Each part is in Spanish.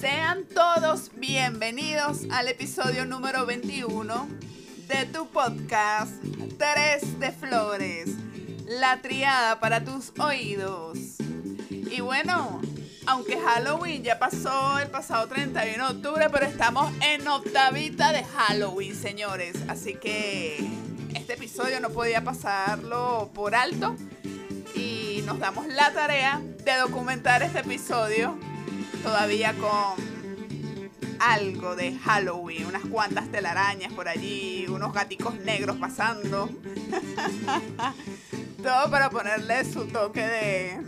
Sean todos bienvenidos al episodio número 21 de tu podcast Tres de Flores, la triada para tus oídos. Y bueno, aunque Halloween ya pasó el pasado 31 de octubre, pero estamos en octavita de Halloween, señores. Así que este episodio no podía pasarlo por alto y nos damos la tarea de documentar este episodio todavía con algo de Halloween, unas cuantas telarañas por allí, unos gaticos negros pasando. Todo para ponerle su toque de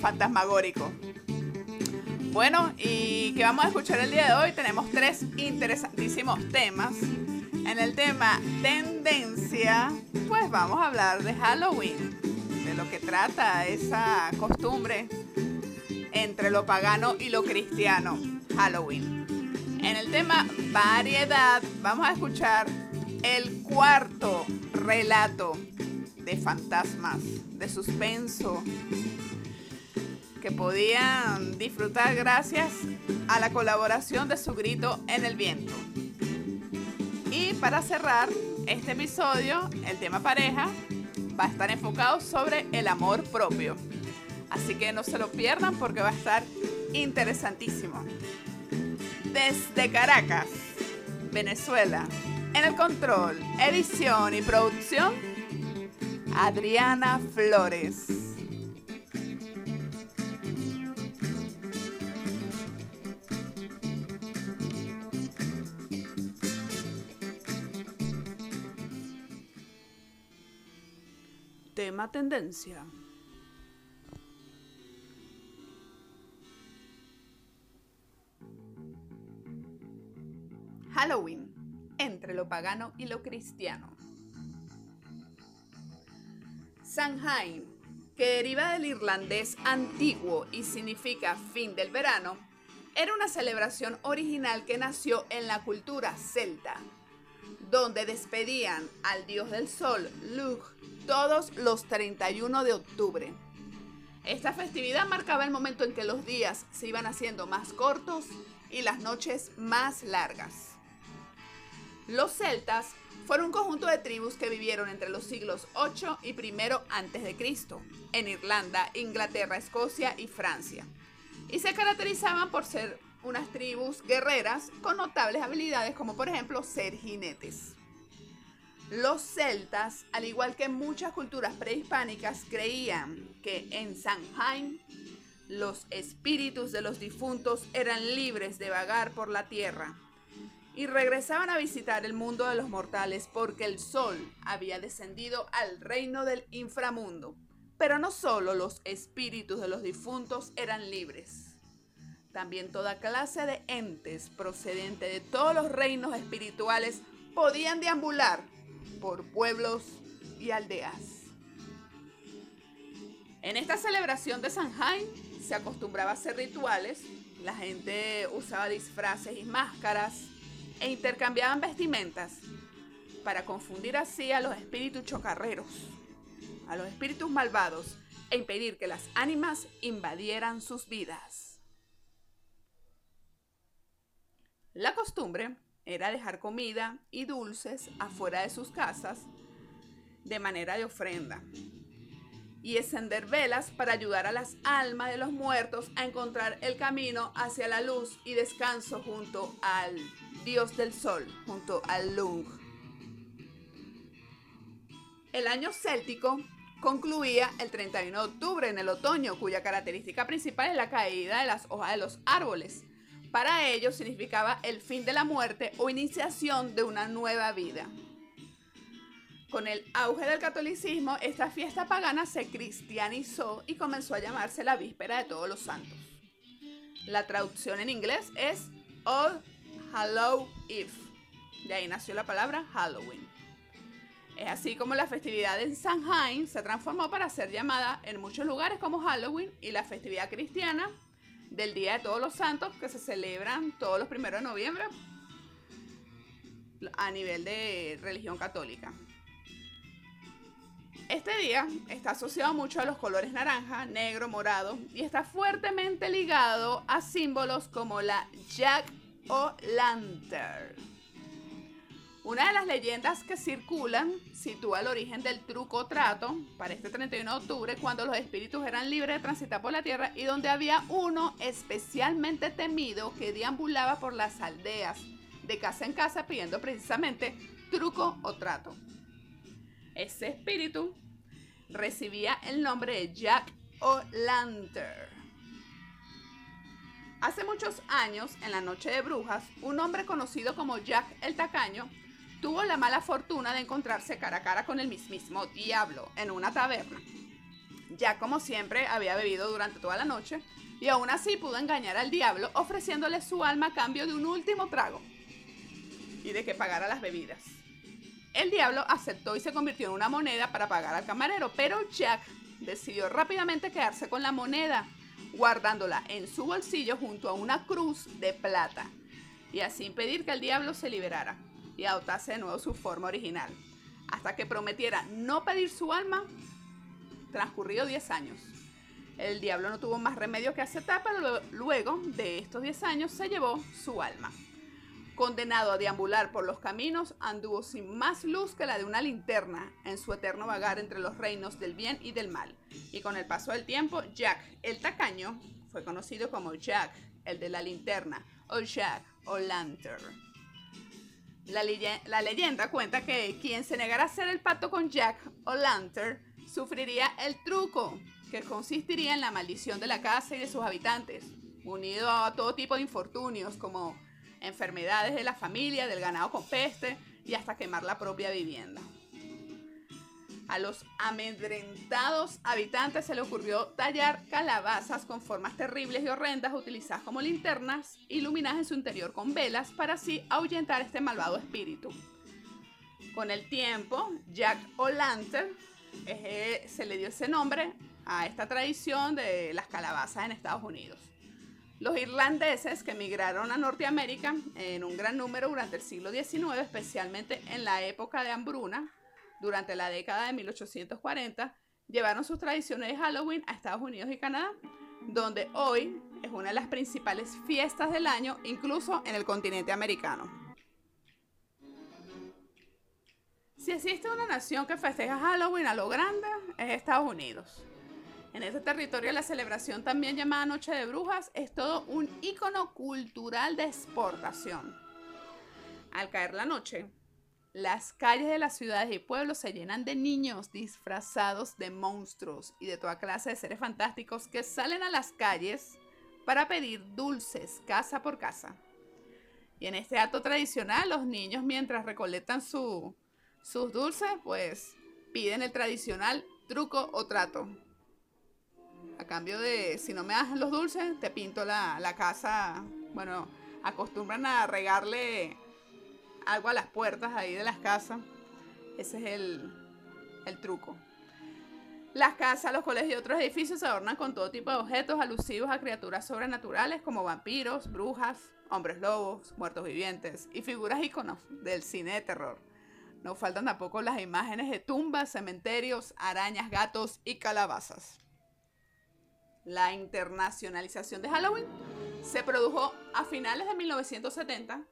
fantasmagórico. Bueno, y que vamos a escuchar el día de hoy, tenemos tres interesantísimos temas. En el tema tendencia, pues vamos a hablar de Halloween, de lo que trata esa costumbre entre lo pagano y lo cristiano, Halloween. En el tema variedad, vamos a escuchar el cuarto relato de fantasmas, de suspenso, que podían disfrutar gracias a la colaboración de su grito en el viento. Y para cerrar este episodio, el tema pareja va a estar enfocado sobre el amor propio. Así que no se lo pierdan porque va a estar interesantísimo. Desde Caracas, Venezuela, en el control, edición y producción, Adriana Flores. Tema tendencia. Halloween, entre lo pagano y lo cristiano. Samhain, que deriva del irlandés antiguo y significa fin del verano, era una celebración original que nació en la cultura celta, donde despedían al dios del sol, Lugh, todos los 31 de octubre. Esta festividad marcaba el momento en que los días se iban haciendo más cortos y las noches más largas. Los celtas fueron un conjunto de tribus que vivieron entre los siglos 8 y 1 a.C. en Irlanda, Inglaterra, Escocia y Francia. Y se caracterizaban por ser unas tribus guerreras con notables habilidades como por ejemplo ser jinetes. Los celtas, al igual que muchas culturas prehispánicas, creían que en Samhain los espíritus de los difuntos eran libres de vagar por la tierra y regresaban a visitar el mundo de los mortales porque el sol había descendido al reino del inframundo. Pero no solo los espíritus de los difuntos eran libres, también toda clase de entes procedentes de todos los reinos espirituales podían deambular por pueblos y aldeas. En esta celebración de Sanjay se acostumbraba a hacer rituales, la gente usaba disfraces y máscaras, e intercambiaban vestimentas para confundir así a los espíritus chocarreros, a los espíritus malvados e impedir que las ánimas invadieran sus vidas. La costumbre era dejar comida y dulces afuera de sus casas de manera de ofrenda y encender velas para ayudar a las almas de los muertos a encontrar el camino hacia la luz y descanso junto al dios del sol, junto al Lung. El año céltico concluía el 31 de octubre en el otoño, cuya característica principal es la caída de las hojas de los árboles. Para ellos significaba el fin de la muerte o iniciación de una nueva vida. Con el auge del catolicismo, esta fiesta pagana se cristianizó y comenzó a llamarse la Víspera de Todos los Santos. La traducción en inglés es All Hallow Eve. De ahí nació la palabra Halloween. Es así como la festividad en Samhain se transformó para ser llamada en muchos lugares como Halloween y la festividad cristiana del Día de Todos los Santos que se celebran todos los primeros de noviembre a nivel de religión católica. Este día está asociado mucho a los colores naranja, negro, morado y está fuertemente ligado a símbolos como la Jack o Lantern. Una de las leyendas que circulan sitúa el origen del truco trato para este 31 de octubre cuando los espíritus eran libres de transitar por la tierra y donde había uno especialmente temido que deambulaba por las aldeas de casa en casa pidiendo precisamente truco o trato. Ese espíritu recibía el nombre de Jack O'Lantern. Hace muchos años, en la Noche de Brujas, un hombre conocido como Jack el Tacaño tuvo la mala fortuna de encontrarse cara a cara con el mismísimo diablo en una taberna. Jack, como siempre, había bebido durante toda la noche y aún así pudo engañar al diablo ofreciéndole su alma a cambio de un último trago y de que pagara las bebidas. El diablo aceptó y se convirtió en una moneda para pagar al camarero, pero Jack decidió rápidamente quedarse con la moneda, guardándola en su bolsillo junto a una cruz de plata, y así impedir que el diablo se liberara y adoptase de nuevo su forma original, hasta que prometiera no pedir su alma, transcurrido 10 años. El diablo no tuvo más remedio que aceptar, pero luego de estos 10 años se llevó su alma. Condenado a deambular por los caminos, anduvo sin más luz que la de una linterna en su eterno vagar entre los reinos del bien y del mal. Y con el paso del tiempo, Jack el tacaño fue conocido como Jack el de la linterna o Jack o Lantern. La, leyenda cuenta que quien se negara a hacer el pacto con Jack o Lantern sufriría el truco, que consistiría en la maldición de la casa y de sus habitantes, unido a todo tipo de infortunios como enfermedades de la familia, del ganado con peste y hasta quemar la propia vivienda. A los amedrentados habitantes se le ocurrió tallar calabazas con formas terribles y horrendas utilizadas como linternas, iluminadas en su interior con velas para así ahuyentar este malvado espíritu. Con el tiempo, Jack O'Lantern eh, se le dio ese nombre a esta tradición de las calabazas en Estados Unidos. Los irlandeses que emigraron a Norteamérica en un gran número durante el siglo XIX, especialmente en la época de hambruna, durante la década de 1840, llevaron sus tradiciones de Halloween a Estados Unidos y Canadá, donde hoy es una de las principales fiestas del año, incluso en el continente americano. Si existe una nación que festeja Halloween a lo grande, es Estados Unidos. En este territorio la celebración también llamada Noche de Brujas es todo un icono cultural de exportación. Al caer la noche, las calles de las ciudades y pueblos se llenan de niños disfrazados de monstruos y de toda clase de seres fantásticos que salen a las calles para pedir dulces casa por casa. Y en este acto tradicional, los niños mientras recolectan sus dulces, pues piden el tradicional truco o trato. A cambio de, si no me das los dulces, te pinto la, casa. Bueno, acostumbran a regarle algo a las puertas ahí de las casas. Ese es el, el truco. Las casas, los colegios y otros edificios se adornan con todo tipo de objetos alusivos a criaturas sobrenaturales como vampiros, brujas, hombres lobos, muertos vivientes y figuras íconos del cine de terror. No faltan tampoco las imágenes de tumbas, cementerios, arañas, gatos y calabazas. La internacionalización de Halloween se produjo a finales de 1970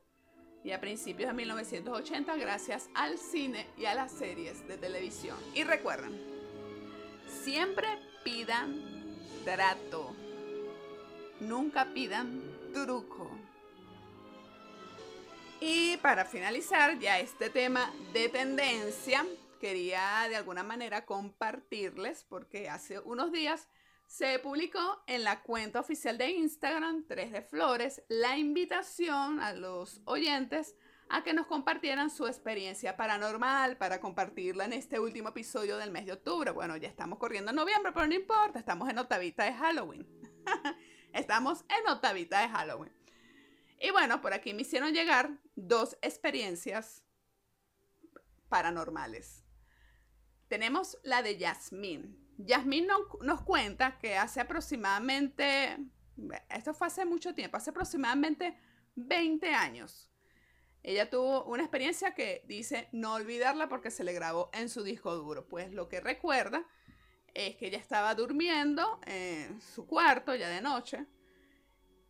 y a principios de 1980 gracias al cine y a las series de televisión. Y recuerden, siempre pidan trato, nunca pidan truco. Y para finalizar ya este tema de tendencia, quería de alguna manera compartirles porque hace unos días se publicó en la cuenta oficial de Instagram 3 de Flores la invitación a los oyentes a que nos compartieran su experiencia paranormal para compartirla en este último episodio del mes de octubre. Bueno, ya estamos corriendo en noviembre, pero no importa, estamos en octavita de Halloween. estamos en octavita de Halloween. Y bueno, por aquí me hicieron llegar dos experiencias paranormales. Tenemos la de Yasmín. Yasmín nos cuenta que hace aproximadamente, esto fue hace mucho tiempo, hace aproximadamente 20 años, Ella tuvo una experiencia que dice no olvidarla porque se le grabó en su disco duro. Pues lo que recuerda es que ella estaba durmiendo en su cuarto ya de noche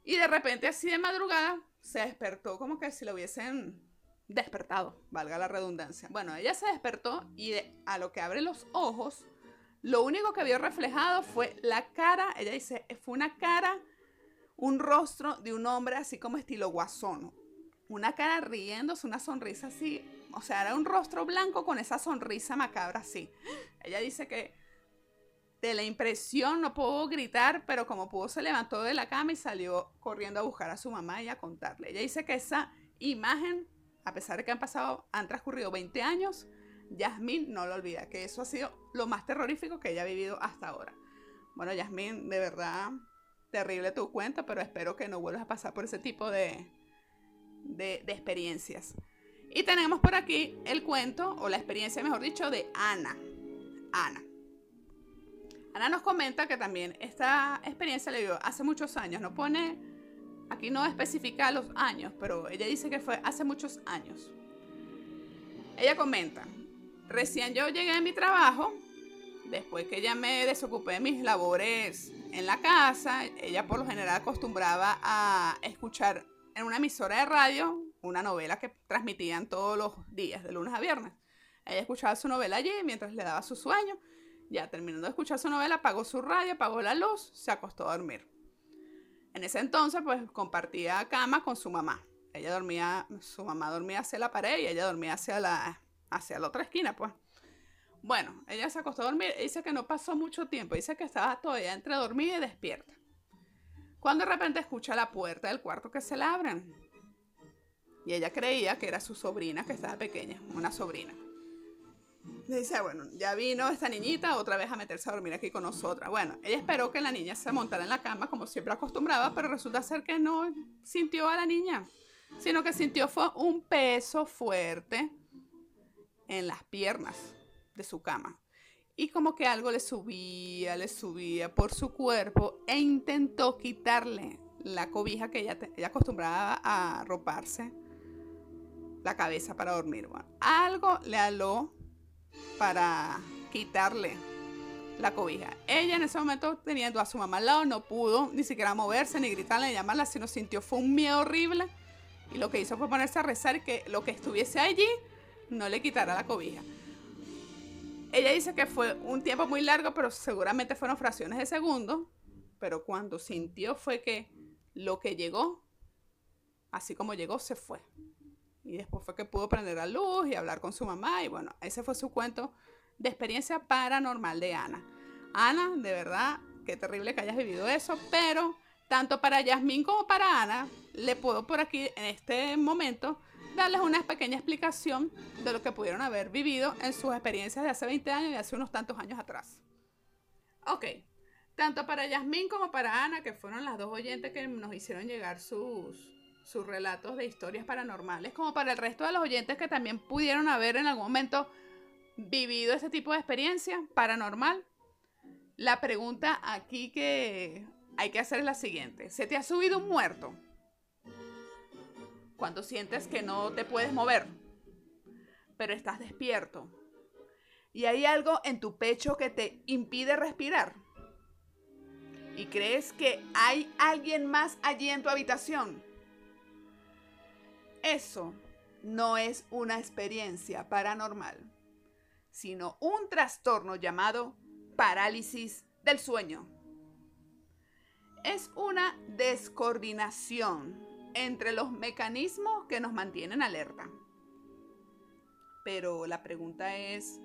y de repente así de madrugada se despertó como que si lo hubiesen despertado, valga la redundancia. Bueno, ella se despertó y a lo que abre los ojos, lo único que vio reflejado fue la cara, ella dice, fue una cara, un rostro de un hombre así como estilo guasón. Una cara riéndose, una sonrisa así. O sea, era un rostro blanco con esa sonrisa macabra así. Ella dice que de la impresión no pudo gritar, pero como pudo se levantó de la cama y salió corriendo a buscar a su mamá y a contarle. Ella dice que esa imagen, a pesar de que han pasado, han transcurrido 20 años, Yasmín no lo olvida, que eso ha sido lo más terrorífico que ella ha vivido hasta ahora. Bueno, Yasmín, de verdad, terrible tu cuenta, pero espero que no vuelvas a pasar por ese tipo de, de, de experiencias. Y tenemos por aquí el cuento, o la experiencia, mejor dicho, de Ana. Ana. Ana nos comenta que también esta experiencia le dio hace muchos años. No pone, aquí no especifica los años, pero ella dice que fue hace muchos años. Ella comenta, recién yo llegué a mi trabajo, después que ya me desocupé de mis labores en la casa, ella por lo general acostumbraba a escuchar en una emisora de radio una novela que transmitían todos los días, de lunes a viernes. Ella escuchaba su novela allí mientras le daba su sueño ya terminando de escuchar su novela, apagó su radio, apagó la luz, se acostó a dormir. En ese entonces, pues compartía cama con su mamá. Ella dormía, su mamá dormía hacia la pared y ella dormía hacia la, hacia la otra esquina, pues. Bueno, ella se acostó a dormir. Dice que no pasó mucho tiempo. Dice que estaba todavía entre dormida y despierta. Cuando de repente escucha la puerta del cuarto que se la abren. Y ella creía que era su sobrina que estaba pequeña, una sobrina dice, ah, bueno, ya vino esta niñita otra vez a meterse a dormir aquí con nosotras. Bueno, ella esperó que la niña se montara en la cama como siempre acostumbraba, pero resulta ser que no sintió a la niña, sino que sintió fue un peso fuerte en las piernas de su cama. Y como que algo le subía, le subía por su cuerpo e intentó quitarle la cobija que ella, ella acostumbraba a arroparse la cabeza para dormir. Bueno, algo le aló para quitarle la cobija. Ella en ese momento, teniendo a su mamá al lado, no pudo ni siquiera moverse, ni gritarle, ni llamarla, sino sintió fue un miedo horrible. Y lo que hizo fue ponerse a rezar que lo que estuviese allí no le quitara la cobija. Ella dice que fue un tiempo muy largo, pero seguramente fueron fracciones de segundo. Pero cuando sintió fue que lo que llegó, así como llegó, se fue. Y después fue que pudo prender la luz y hablar con su mamá. Y bueno, ese fue su cuento de experiencia paranormal de Ana. Ana, de verdad, qué terrible que hayas vivido eso, pero tanto para Yasmín como para Ana, le puedo por aquí en este momento darles una pequeña explicación de lo que pudieron haber vivido en sus experiencias de hace 20 años y hace unos tantos años atrás. Ok, tanto para Yasmín como para Ana, que fueron las dos oyentes que nos hicieron llegar sus, sus relatos de historias paranormales, como para el resto de los oyentes que también pudieron haber en algún momento vivido este tipo de experiencia paranormal. La pregunta aquí que hay que hacer es la siguiente. ¿Se te ha subido un muerto? Cuando sientes que no te puedes mover, pero estás despierto. Y hay algo en tu pecho que te impide respirar. Y crees que hay alguien más allí en tu habitación eso no es una experiencia paranormal, sino un trastorno llamado parálisis del sueño. Es una descoordinación entre los mecanismos que nos mantienen alerta. Pero la pregunta es,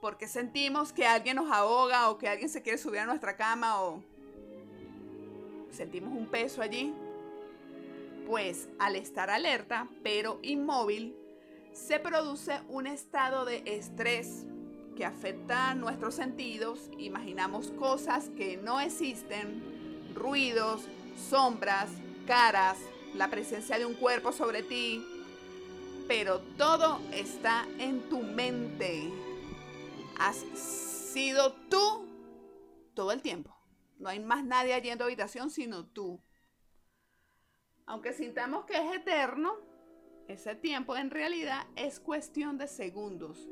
¿por qué sentimos que alguien nos ahoga o que alguien se quiere subir a nuestra cama o sentimos un peso allí? pues al estar alerta pero inmóvil, se produce un estado de estrés que afecta nuestros sentidos, imaginamos cosas que no existen, ruidos, sombras, caras, la presencia de un cuerpo sobre ti, pero todo está en tu mente. Has sido tú todo el tiempo. No hay más nadie allí en tu habitación sino tú aunque sintamos que es eterno, Ese tiempo en realidad es cuestión de segundos.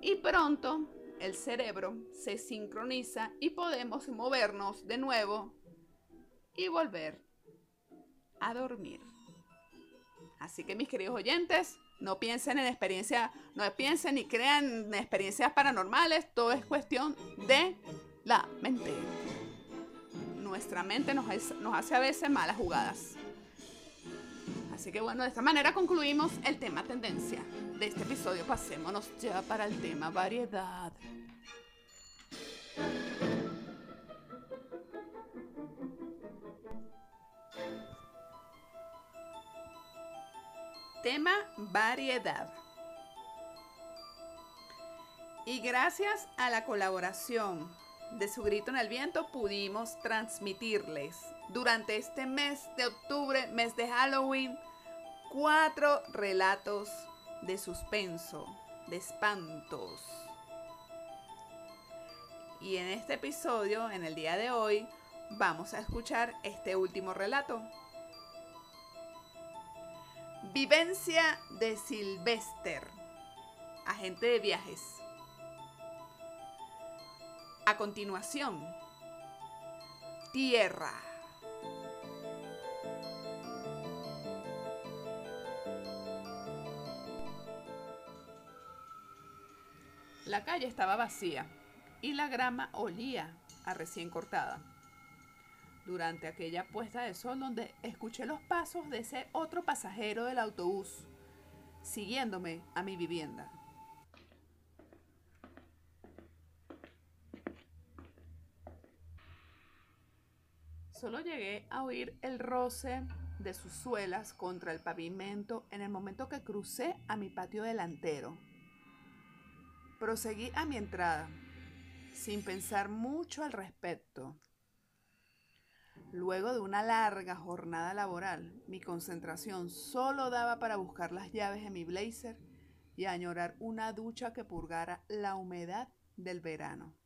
Y pronto el cerebro se sincroniza y podemos movernos de nuevo y volver a dormir. Así que mis queridos oyentes, no piensen en experiencias, no piensen ni crean en experiencias paranormales, todo es cuestión de la mente. Nuestra mente nos, nos hace a veces malas jugadas. Así que bueno, de esta manera concluimos el tema tendencia de este episodio. Pasémonos ya para el tema variedad. Tema variedad. Y gracias a la colaboración de su grito en el viento pudimos transmitirles durante este mes de octubre, mes de Halloween, cuatro relatos de suspenso, de espantos. Y en este episodio, en el día de hoy, vamos a escuchar este último relato Vivencia de Sylvester, agente de viajes. A continuación, Tierra. La calle estaba vacía y la grama olía a recién cortada durante aquella puesta de sol donde escuché los pasos de ese otro pasajero del autobús siguiéndome a mi vivienda. Solo llegué a oír el roce de sus suelas contra el pavimento en el momento que crucé a mi patio delantero. Proseguí a mi entrada, sin pensar mucho al respecto, Luego de una larga jornada laboral, mi concentración solo daba para buscar las llaves de mi blazer y añorar una ducha que purgara la humedad del verano.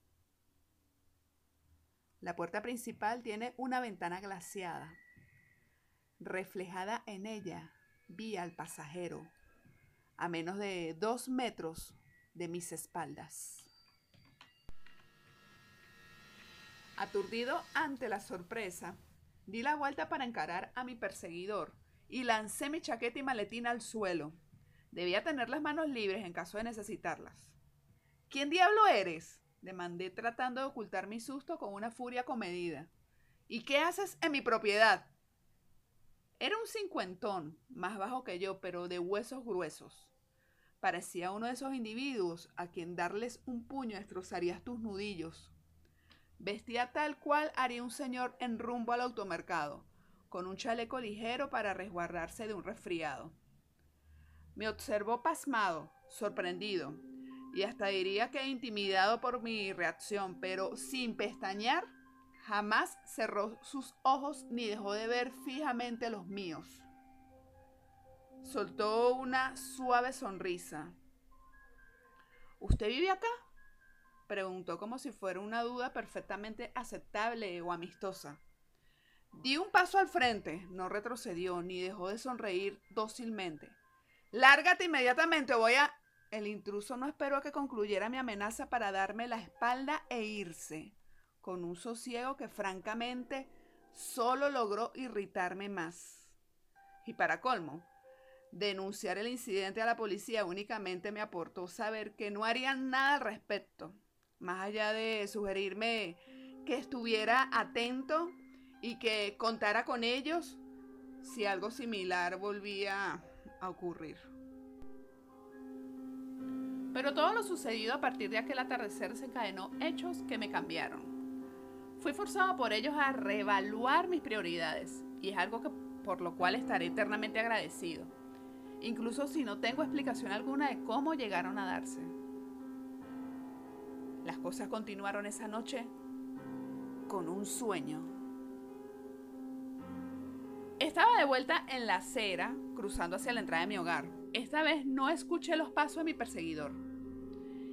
La puerta principal tiene una ventana glaciada. Reflejada en ella vi al pasajero, a menos de dos metros de mis espaldas. Aturdido ante la sorpresa, di la vuelta para encarar a mi perseguidor y lancé mi chaqueta y maletín al suelo. Debía tener las manos libres en caso de necesitarlas. ¿Quién diablo eres? demandé tratando de ocultar mi susto con una furia comedida. ¿Y qué haces en mi propiedad? Era un cincuentón, más bajo que yo, pero de huesos gruesos. Parecía uno de esos individuos a quien darles un puño destrozarías tus nudillos. Vestía tal cual haría un señor en rumbo al automercado, con un chaleco ligero para resguardarse de un resfriado. Me observó pasmado, sorprendido, y hasta diría que intimidado por mi reacción, pero sin pestañear, jamás cerró sus ojos ni dejó de ver fijamente los míos. Soltó una suave sonrisa. ¿Usted vive acá? Preguntó como si fuera una duda perfectamente aceptable o amistosa. Di un paso al frente, no retrocedió ni dejó de sonreír dócilmente. Lárgate inmediatamente, voy a... El intruso no esperó a que concluyera mi amenaza para darme la espalda e irse, con un sosiego que francamente solo logró irritarme más. Y para colmo, denunciar el incidente a la policía únicamente me aportó saber que no harían nada al respecto más allá de sugerirme que estuviera atento y que contara con ellos si algo similar volvía a ocurrir. Pero todo lo sucedido a partir de aquel atardecer desencadenó hechos que me cambiaron. Fui forzado por ellos a reevaluar mis prioridades y es algo que, por lo cual estaré eternamente agradecido, incluso si no tengo explicación alguna de cómo llegaron a darse. Las cosas continuaron esa noche con un sueño. Estaba de vuelta en la acera, cruzando hacia la entrada de mi hogar. Esta vez no escuché los pasos de mi perseguidor.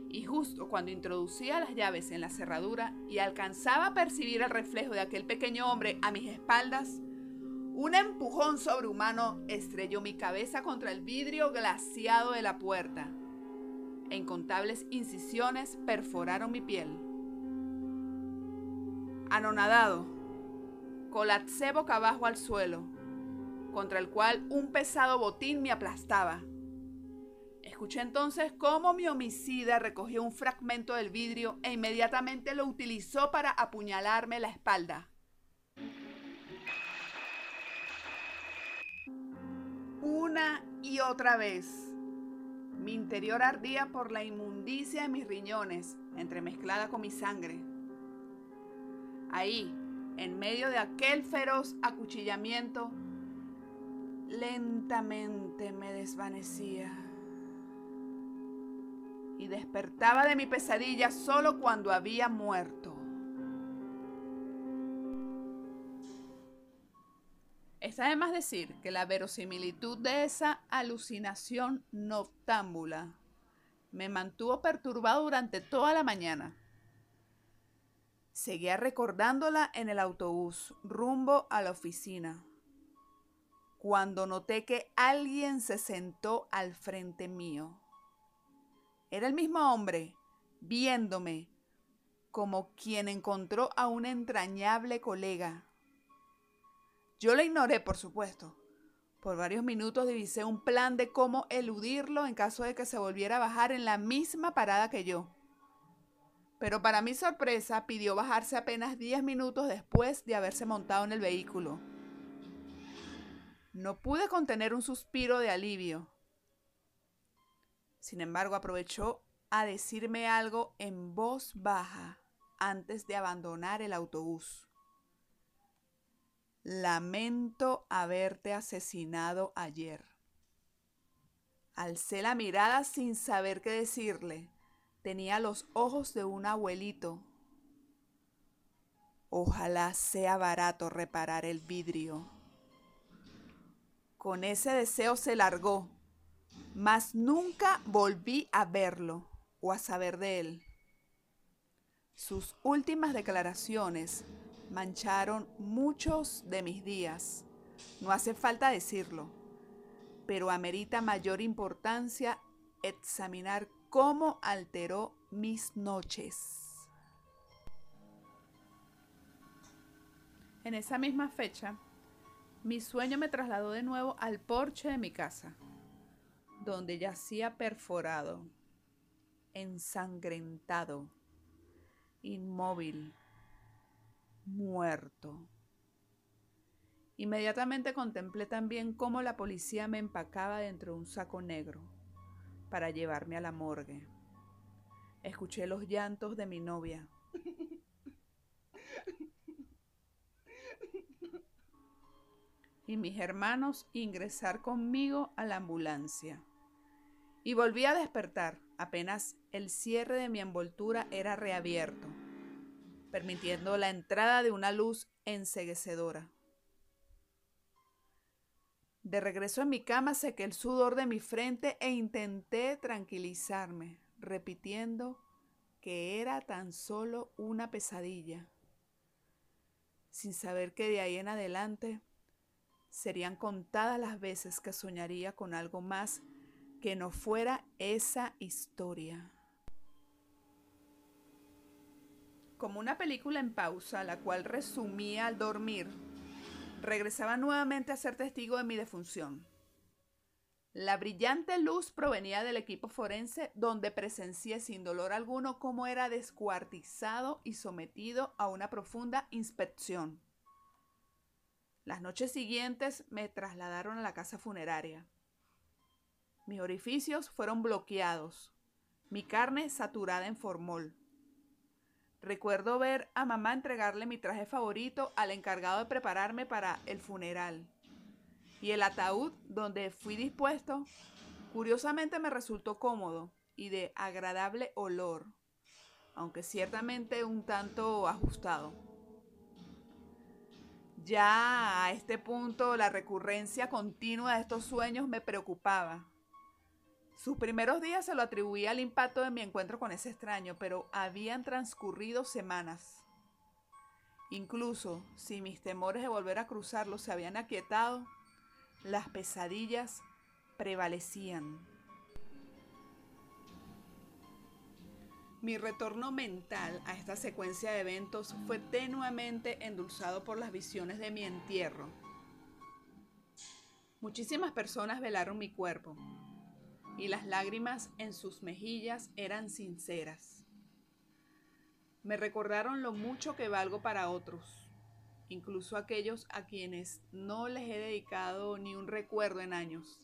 Y justo cuando introducía las llaves en la cerradura y alcanzaba a percibir el reflejo de aquel pequeño hombre a mis espaldas, Un empujón sobrehumano estrelló mi cabeza contra el vidrio glaciado de la puerta. E incontables incisiones perforaron mi piel. Anonadado, colapsé boca abajo al suelo, contra el cual un pesado botín me aplastaba. Escuché entonces cómo mi homicida recogió un fragmento del vidrio e inmediatamente lo utilizó para apuñalarme la espalda. Una y otra vez. Mi interior ardía por la inmundicia de mis riñones, entremezclada con mi sangre. Ahí, en medio de aquel feroz acuchillamiento, lentamente me desvanecía y despertaba de mi pesadilla solo cuando había muerto. Está de más decir que la verosimilitud de esa alucinación noctámbula me mantuvo perturbado durante toda la mañana. Seguía recordándola en el autobús rumbo a la oficina, cuando noté que alguien se sentó al frente mío. Era el mismo hombre, viéndome como quien encontró a un entrañable colega. Yo le ignoré, por supuesto. Por varios minutos divisé un plan de cómo eludirlo en caso de que se volviera a bajar en la misma parada que yo. Pero para mi sorpresa pidió bajarse apenas 10 minutos después de haberse montado en el vehículo. No pude contener un suspiro de alivio. Sin embargo, aprovechó a decirme algo en voz baja antes de abandonar el autobús. Lamento haberte asesinado ayer. Alcé la mirada sin saber qué decirle. Tenía los ojos de un abuelito. Ojalá sea barato reparar el vidrio. Con ese deseo se largó mas nunca volví a verlo o a saber de él. Sus últimas declaraciones mancharon muchos de mis días. No hace falta decirlo, pero amerita mayor importancia examinar cómo alteró mis noches. En esa misma fecha, mi sueño me trasladó de nuevo al porche de mi casa donde yacía perforado, ensangrentado, inmóvil, muerto. Inmediatamente contemplé también cómo la policía me empacaba dentro de un saco negro para llevarme a la morgue. Escuché los llantos de mi novia. y mis hermanos ingresar conmigo a la ambulancia y volví a despertar apenas el cierre de mi envoltura era reabierto, permitiendo la entrada de una luz enseguecedora. De regreso en mi cama sequé el sudor de mi frente e intenté tranquilizarme, repitiendo que era tan solo una pesadilla, sin saber que de ahí en adelante serían contadas las veces que soñaría con algo más que no fuera esa historia. Como una película en pausa, la cual resumía al dormir, regresaba nuevamente a ser testigo de mi defunción. La brillante luz provenía del equipo forense donde presencié sin dolor alguno cómo era descuartizado y sometido a una profunda inspección. Las noches siguientes me trasladaron a la casa funeraria. Mis orificios fueron bloqueados, mi carne saturada en formol. Recuerdo ver a mamá entregarle mi traje favorito al encargado de prepararme para el funeral. Y el ataúd donde fui dispuesto, curiosamente me resultó cómodo y de agradable olor, aunque ciertamente un tanto ajustado. Ya a este punto la recurrencia continua de estos sueños me preocupaba sus primeros días se lo atribuía al impacto de mi encuentro con ese extraño, pero habían transcurrido semanas. Incluso si mis temores de volver a cruzarlo se habían aquietado, las pesadillas prevalecían. Mi retorno mental a esta secuencia de eventos fue tenuamente endulzado por las visiones de mi entierro. Muchísimas personas velaron mi cuerpo y las lágrimas en sus mejillas eran sinceras. Me recordaron lo mucho que valgo para otros, incluso aquellos a quienes no les he dedicado ni un recuerdo en años.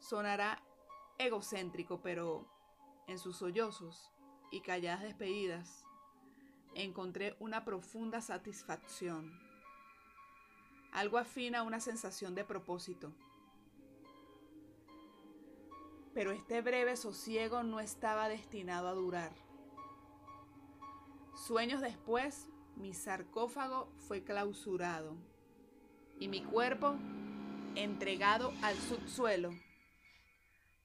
Sonará egocéntrico, pero en sus sollozos y calladas despedidas, encontré una profunda satisfacción, algo afín a una sensación de propósito. Pero este breve sosiego no estaba destinado a durar. Sueños después, mi sarcófago fue clausurado y mi cuerpo entregado al subsuelo.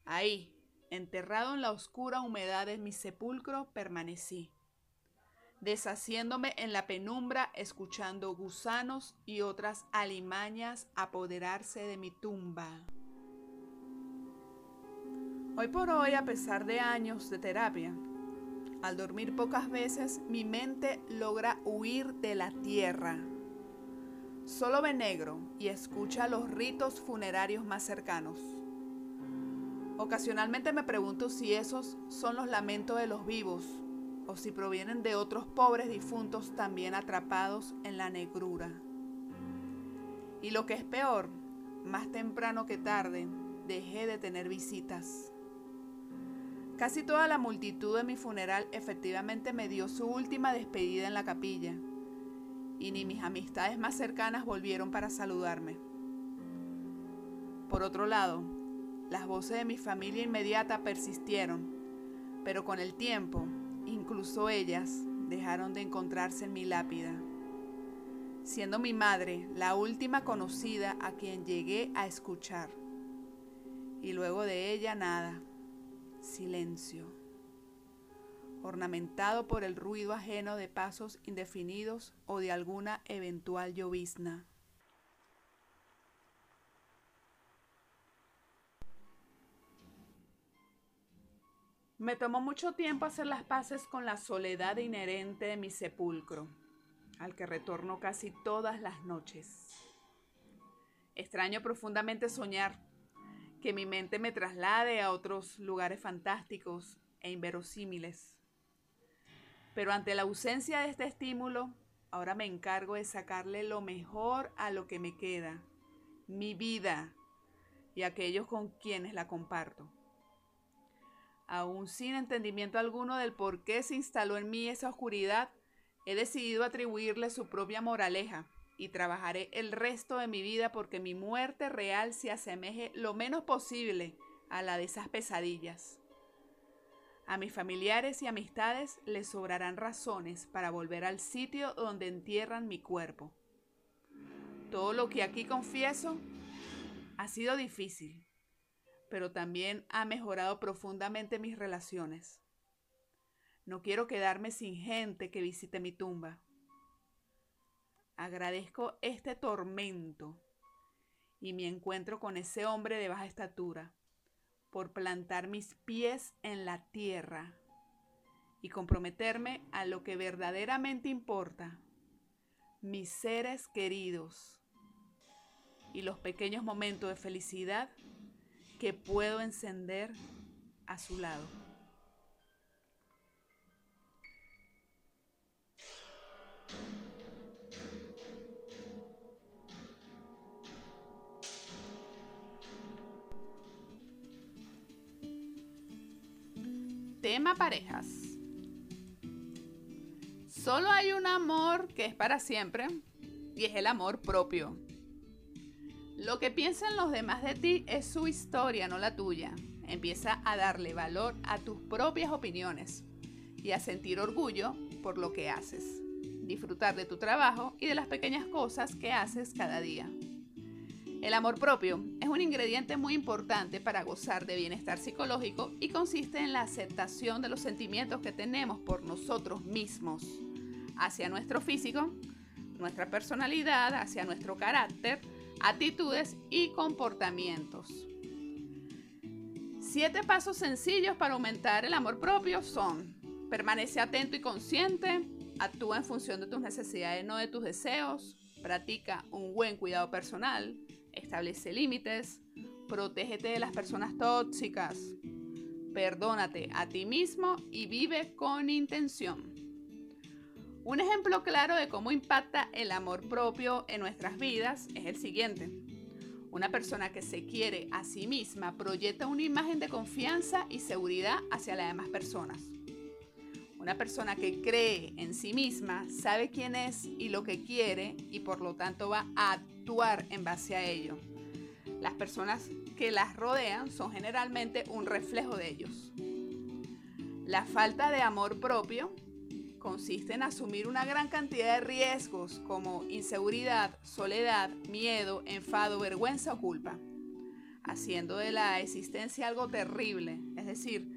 Ahí, Enterrado en la oscura humedad de mi sepulcro permanecí, deshaciéndome en la penumbra, escuchando gusanos y otras alimañas apoderarse de mi tumba. Hoy por hoy, a pesar de años de terapia, al dormir pocas veces, mi mente logra huir de la tierra. Solo ve negro y escucha los ritos funerarios más cercanos. Ocasionalmente me pregunto si esos son los lamentos de los vivos o si provienen de otros pobres difuntos también atrapados en la negrura. Y lo que es peor, más temprano que tarde, dejé de tener visitas. Casi toda la multitud de mi funeral efectivamente me dio su última despedida en la capilla, y ni mis amistades más cercanas volvieron para saludarme. Por otro lado, las voces de mi familia inmediata persistieron, pero con el tiempo, incluso ellas dejaron de encontrarse en mi lápida, siendo mi madre la última conocida a quien llegué a escuchar. Y luego de ella nada, silencio, ornamentado por el ruido ajeno de pasos indefinidos o de alguna eventual llovizna. Me tomó mucho tiempo hacer las paces con la soledad inherente de mi sepulcro, al que retorno casi todas las noches. Extraño profundamente soñar, que mi mente me traslade a otros lugares fantásticos e inverosímiles. Pero ante la ausencia de este estímulo, ahora me encargo de sacarle lo mejor a lo que me queda, mi vida y aquellos con quienes la comparto aún sin entendimiento alguno del por qué se instaló en mí esa oscuridad, he decidido atribuirle su propia moraleja y trabajaré el resto de mi vida porque mi muerte real se asemeje lo menos posible a la de esas pesadillas. A mis familiares y amistades les sobrarán razones para volver al sitio donde entierran mi cuerpo. Todo lo que aquí confieso ha sido difícil, pero también ha mejorado profundamente mis relaciones. No quiero quedarme sin gente que visite mi tumba. Agradezco este tormento y mi encuentro con ese hombre de baja estatura por plantar mis pies en la tierra y comprometerme a lo que verdaderamente importa, mis seres queridos y los pequeños momentos de felicidad que puedo encender a su lado. Tema parejas. Solo hay un amor que es para siempre y es el amor propio. Lo que piensan los demás de ti es su historia, no la tuya. Empieza a darle valor a tus propias opiniones y a sentir orgullo por lo que haces. Disfrutar de tu trabajo y de las pequeñas cosas que haces cada día. El amor propio es un ingrediente muy importante para gozar de bienestar psicológico y consiste en la aceptación de los sentimientos que tenemos por nosotros mismos, hacia nuestro físico, nuestra personalidad, hacia nuestro carácter, actitudes y comportamientos. Siete pasos sencillos para aumentar el amor propio son, permanece atento y consciente, actúa en función de tus necesidades, no de tus deseos, practica un buen cuidado personal, establece límites, protégete de las personas tóxicas, perdónate a ti mismo y vive con intención. Un ejemplo claro de cómo impacta el amor propio en nuestras vidas es el siguiente. Una persona que se quiere a sí misma proyecta una imagen de confianza y seguridad hacia las demás personas. Una persona que cree en sí misma sabe quién es y lo que quiere y por lo tanto va a actuar en base a ello. Las personas que las rodean son generalmente un reflejo de ellos. La falta de amor propio consiste en asumir una gran cantidad de riesgos como inseguridad, soledad, miedo, enfado, vergüenza o culpa, haciendo de la existencia algo terrible, es decir,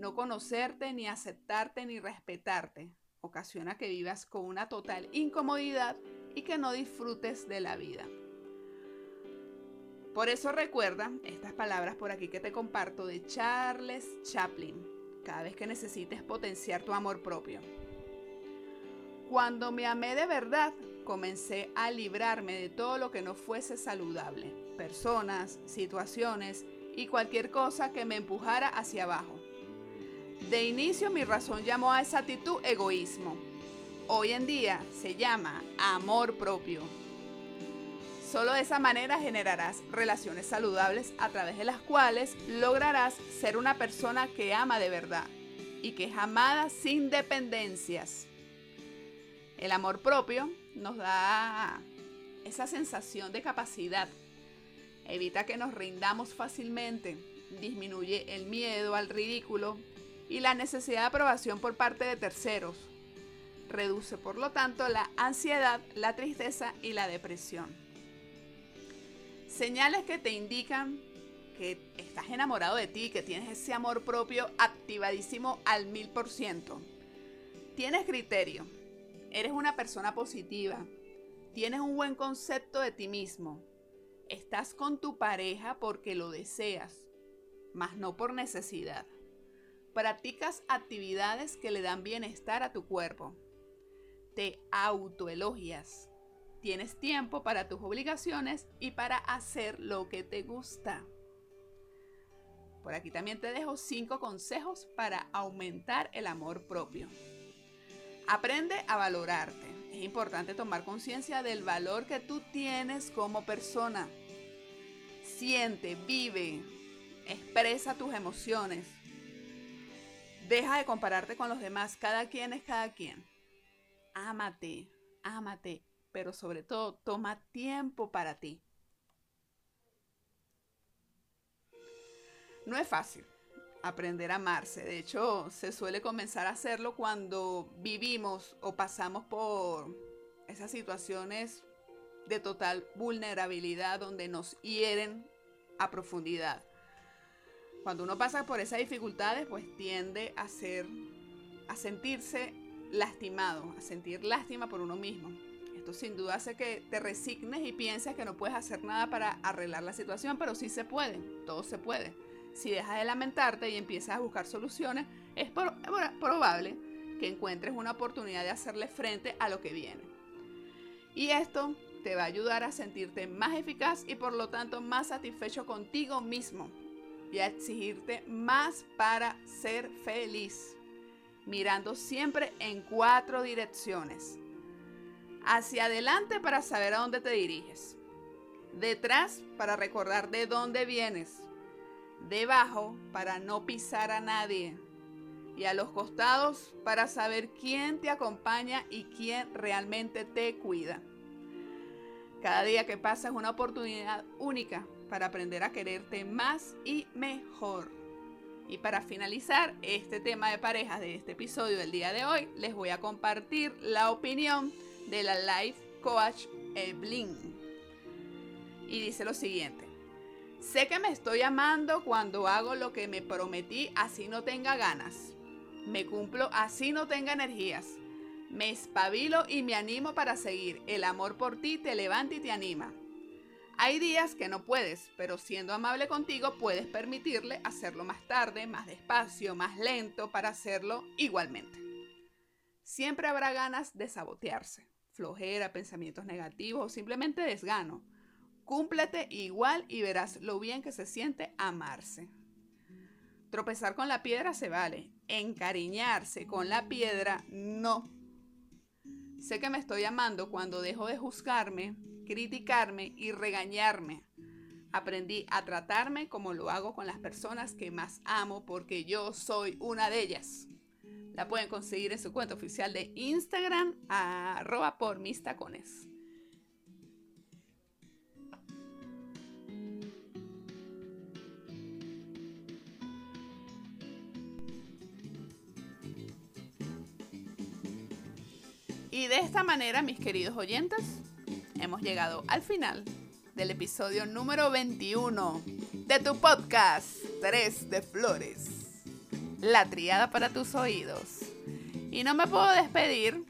no conocerte, ni aceptarte, ni respetarte, ocasiona que vivas con una total incomodidad y que no disfrutes de la vida. Por eso recuerda estas palabras por aquí que te comparto de Charles Chaplin, cada vez que necesites potenciar tu amor propio. Cuando me amé de verdad, comencé a librarme de todo lo que no fuese saludable, personas, situaciones y cualquier cosa que me empujara hacia abajo. De inicio mi razón llamó a esa actitud egoísmo. Hoy en día se llama amor propio. Solo de esa manera generarás relaciones saludables a través de las cuales lograrás ser una persona que ama de verdad y que es amada sin dependencias. El amor propio nos da esa sensación de capacidad. Evita que nos rindamos fácilmente. Disminuye el miedo al ridículo y la necesidad de aprobación por parte de terceros. Reduce, por lo tanto, la ansiedad, la tristeza y la depresión. Señales que te indican que estás enamorado de ti, que tienes ese amor propio activadísimo al mil por ciento. Tienes criterio, Eres una persona positiva. Tienes un buen concepto de ti mismo. Estás con tu pareja porque lo deseas, mas no por necesidad. Practicas actividades que le dan bienestar a tu cuerpo. Te autoelogias. Tienes tiempo para tus obligaciones y para hacer lo que te gusta. Por aquí también te dejo cinco consejos para aumentar el amor propio. Aprende a valorarte. Es importante tomar conciencia del valor que tú tienes como persona. Siente, vive, expresa tus emociones. Deja de compararte con los demás. Cada quien es cada quien. Ámate, ámate, pero sobre todo toma tiempo para ti. No es fácil aprender a amarse. De hecho, se suele comenzar a hacerlo cuando vivimos o pasamos por esas situaciones de total vulnerabilidad donde nos hieren a profundidad. Cuando uno pasa por esas dificultades, pues tiende a ser a sentirse lastimado, a sentir lástima por uno mismo. Esto sin duda hace que te resignes y pienses que no puedes hacer nada para arreglar la situación, pero sí se puede, todo se puede si dejas de lamentarte y empiezas a buscar soluciones, es probable que encuentres una oportunidad de hacerle frente a lo que viene. Y esto te va a ayudar a sentirte más eficaz y por lo tanto más satisfecho contigo mismo y a exigirte más para ser feliz, mirando siempre en cuatro direcciones. Hacia adelante para saber a dónde te diriges. Detrás para recordar de dónde vienes debajo para no pisar a nadie y a los costados para saber quién te acompaña y quién realmente te cuida. Cada día que pasa es una oportunidad única para aprender a quererte más y mejor. Y para finalizar este tema de parejas de este episodio del día de hoy, les voy a compartir la opinión de la life coach Evelyn. Y dice lo siguiente. Sé que me estoy amando cuando hago lo que me prometí así no tenga ganas. Me cumplo así no tenga energías. Me espabilo y me animo para seguir. El amor por ti te levanta y te anima. Hay días que no puedes, pero siendo amable contigo puedes permitirle hacerlo más tarde, más despacio, más lento para hacerlo igualmente. Siempre habrá ganas de sabotearse, flojera, pensamientos negativos o simplemente desgano. Cúmplete igual y verás lo bien que se siente amarse. Tropezar con la piedra se vale, encariñarse con la piedra no. Sé que me estoy amando cuando dejo de juzgarme, criticarme y regañarme. Aprendí a tratarme como lo hago con las personas que más amo porque yo soy una de ellas. La pueden conseguir en su cuenta oficial de Instagram, arroba por mis tacones. Y de esta manera, mis queridos oyentes, hemos llegado al final del episodio número 21 de tu podcast Tres de Flores, la triada para tus oídos. Y no me puedo despedir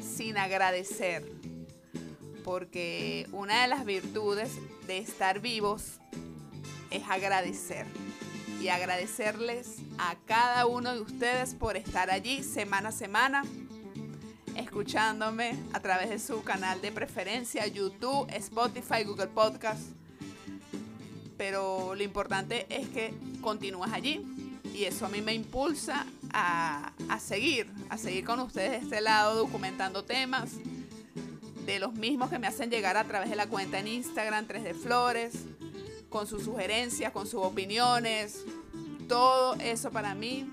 sin agradecer, porque una de las virtudes de estar vivos es agradecer. Y agradecerles a cada uno de ustedes por estar allí semana a semana escuchándome a través de su canal de preferencia, YouTube, Spotify, Google Podcast. Pero lo importante es que continúas allí y eso a mí me impulsa a, a seguir, a seguir con ustedes de este lado documentando temas de los mismos que me hacen llegar a través de la cuenta en Instagram 3D Flores, con sus sugerencias, con sus opiniones. Todo eso para mí,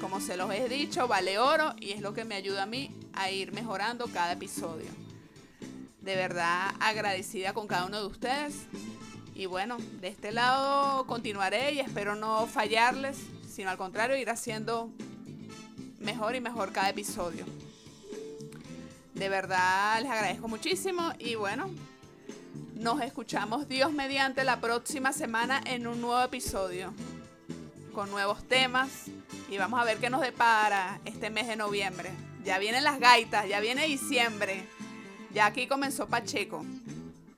como se los he dicho, vale oro y es lo que me ayuda a mí a ir mejorando cada episodio. De verdad agradecida con cada uno de ustedes. Y bueno, de este lado continuaré y espero no fallarles, sino al contrario, ir haciendo mejor y mejor cada episodio. De verdad les agradezco muchísimo y bueno, nos escuchamos Dios mediante la próxima semana en un nuevo episodio con nuevos temas y vamos a ver qué nos depara este mes de noviembre. Ya vienen las gaitas, ya viene diciembre. Ya aquí comenzó Pacheco.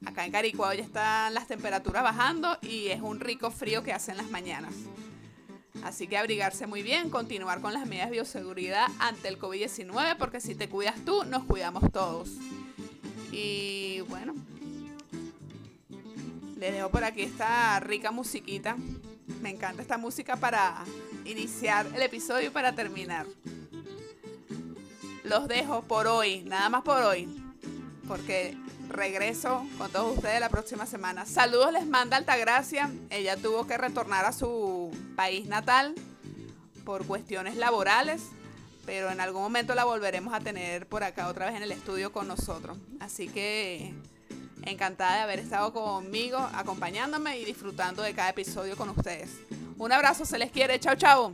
Acá en Caricuao ya están las temperaturas bajando y es un rico frío que hacen las mañanas. Así que abrigarse muy bien, continuar con las medidas de bioseguridad ante el COVID-19, porque si te cuidas tú, nos cuidamos todos. Y bueno, les dejo por aquí esta rica musiquita. Me encanta esta música para iniciar el episodio y para terminar los dejo por hoy, nada más por hoy, porque regreso con todos ustedes la próxima semana. Saludos les manda Altagracia, ella tuvo que retornar a su país natal por cuestiones laborales, pero en algún momento la volveremos a tener por acá otra vez en el estudio con nosotros. Así que encantada de haber estado conmigo, acompañándome y disfrutando de cada episodio con ustedes. Un abrazo, se les quiere, chao chao.